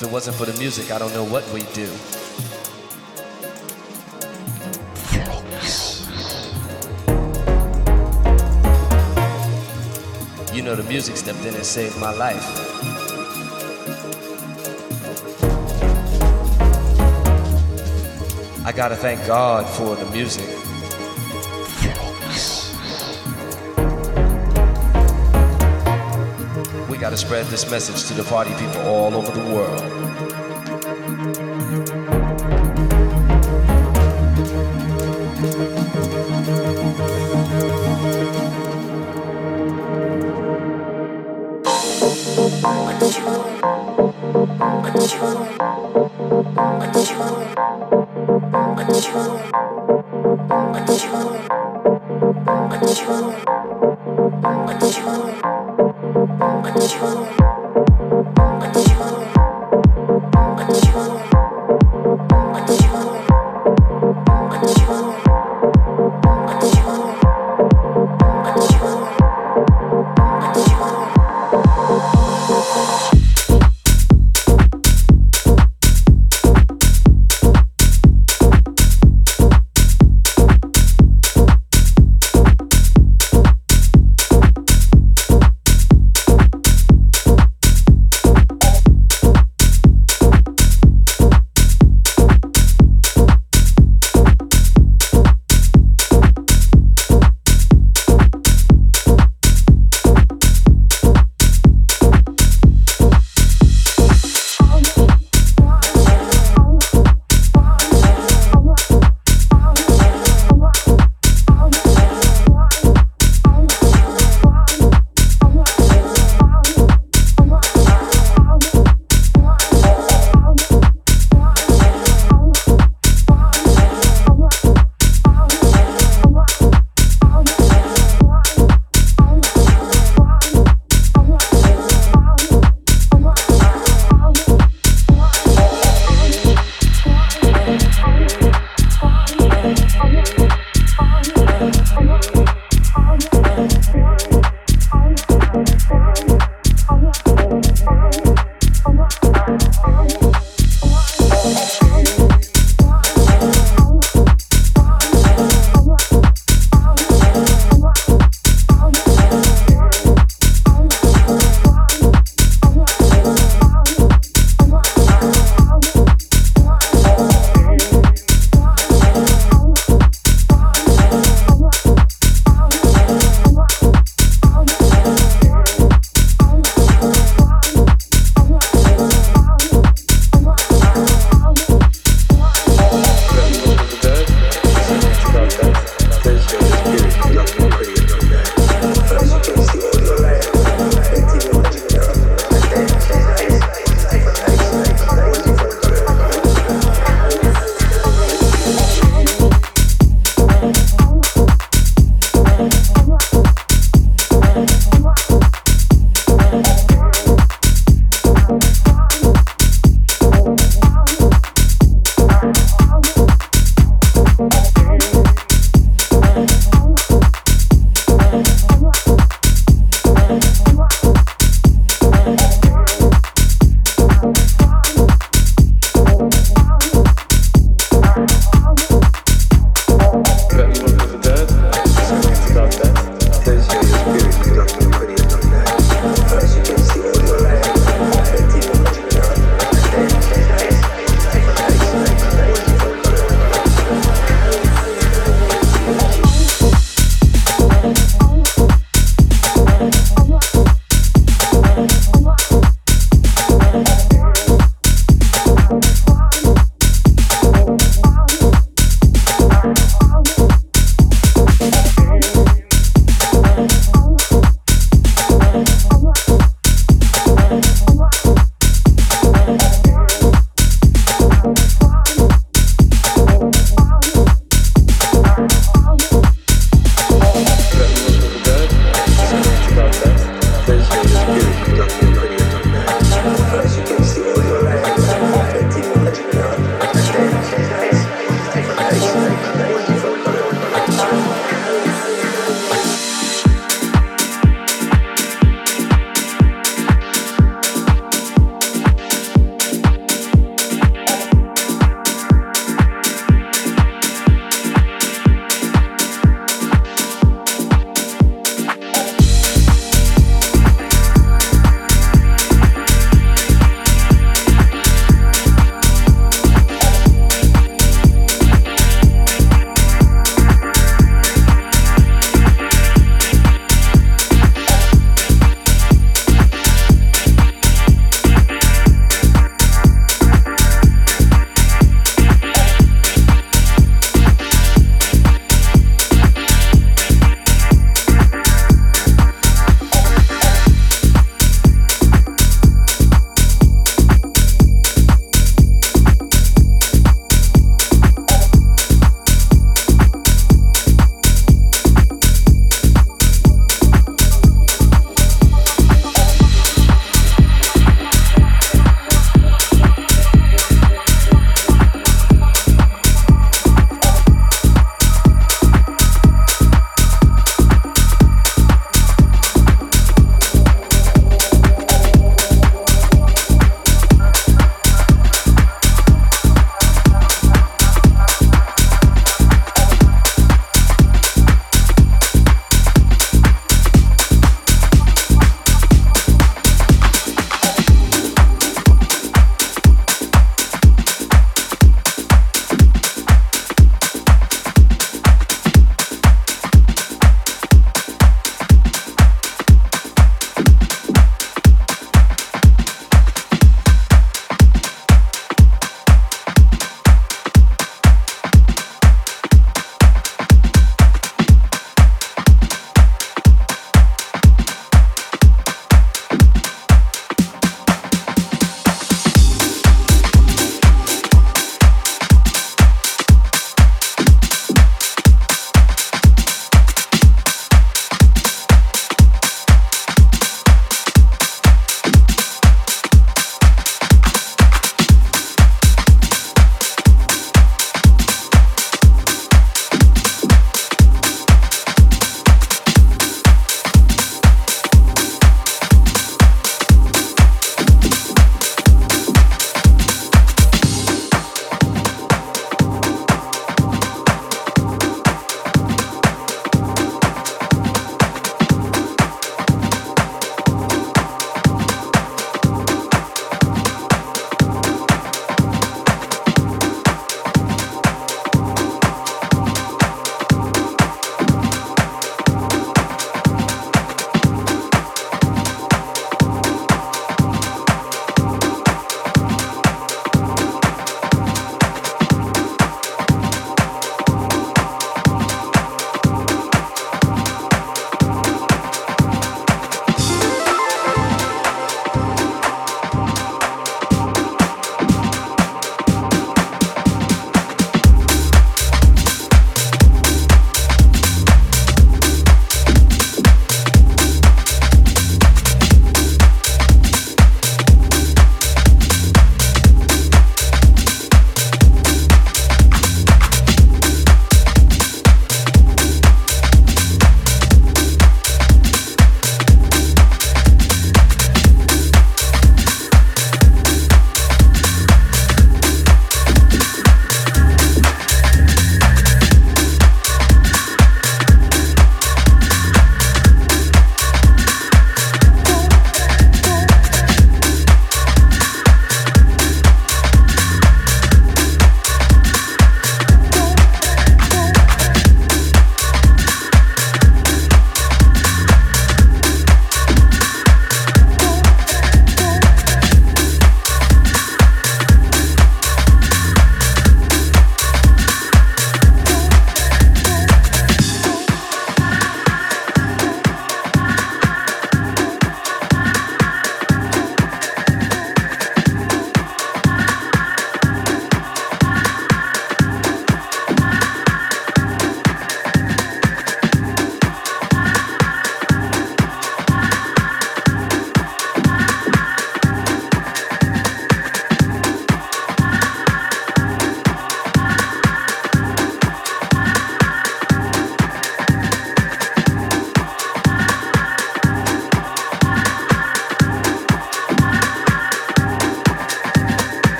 If it wasn't for the music, I don't know what we'd do. You know, the music stepped in and saved my life. I gotta thank God for the music. Spread this message to the party people all over the world.